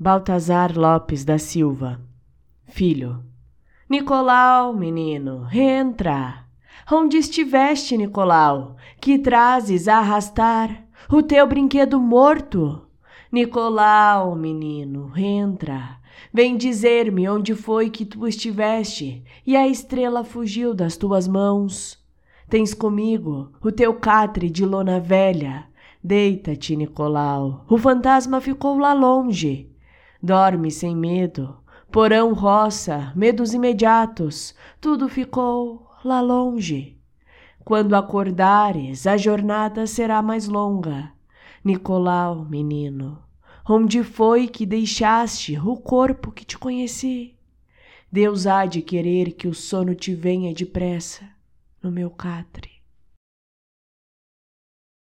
Baltazar Lopes da Silva Filho Nicolau, menino, reentra. Onde estiveste, Nicolau, que trazes a arrastar o teu brinquedo morto? Nicolau, menino, reentra. Vem dizer-me onde foi que tu estiveste e a estrela fugiu das tuas mãos. Tens comigo o teu catre de lona velha. Deita-te, Nicolau, o fantasma ficou lá longe. Dorme sem medo, porão roça, medos imediatos, tudo ficou lá longe. Quando acordares, a jornada será mais longa. Nicolau, menino, onde foi que deixaste o corpo que te conheci? Deus há de querer que o sono te venha depressa no meu catre.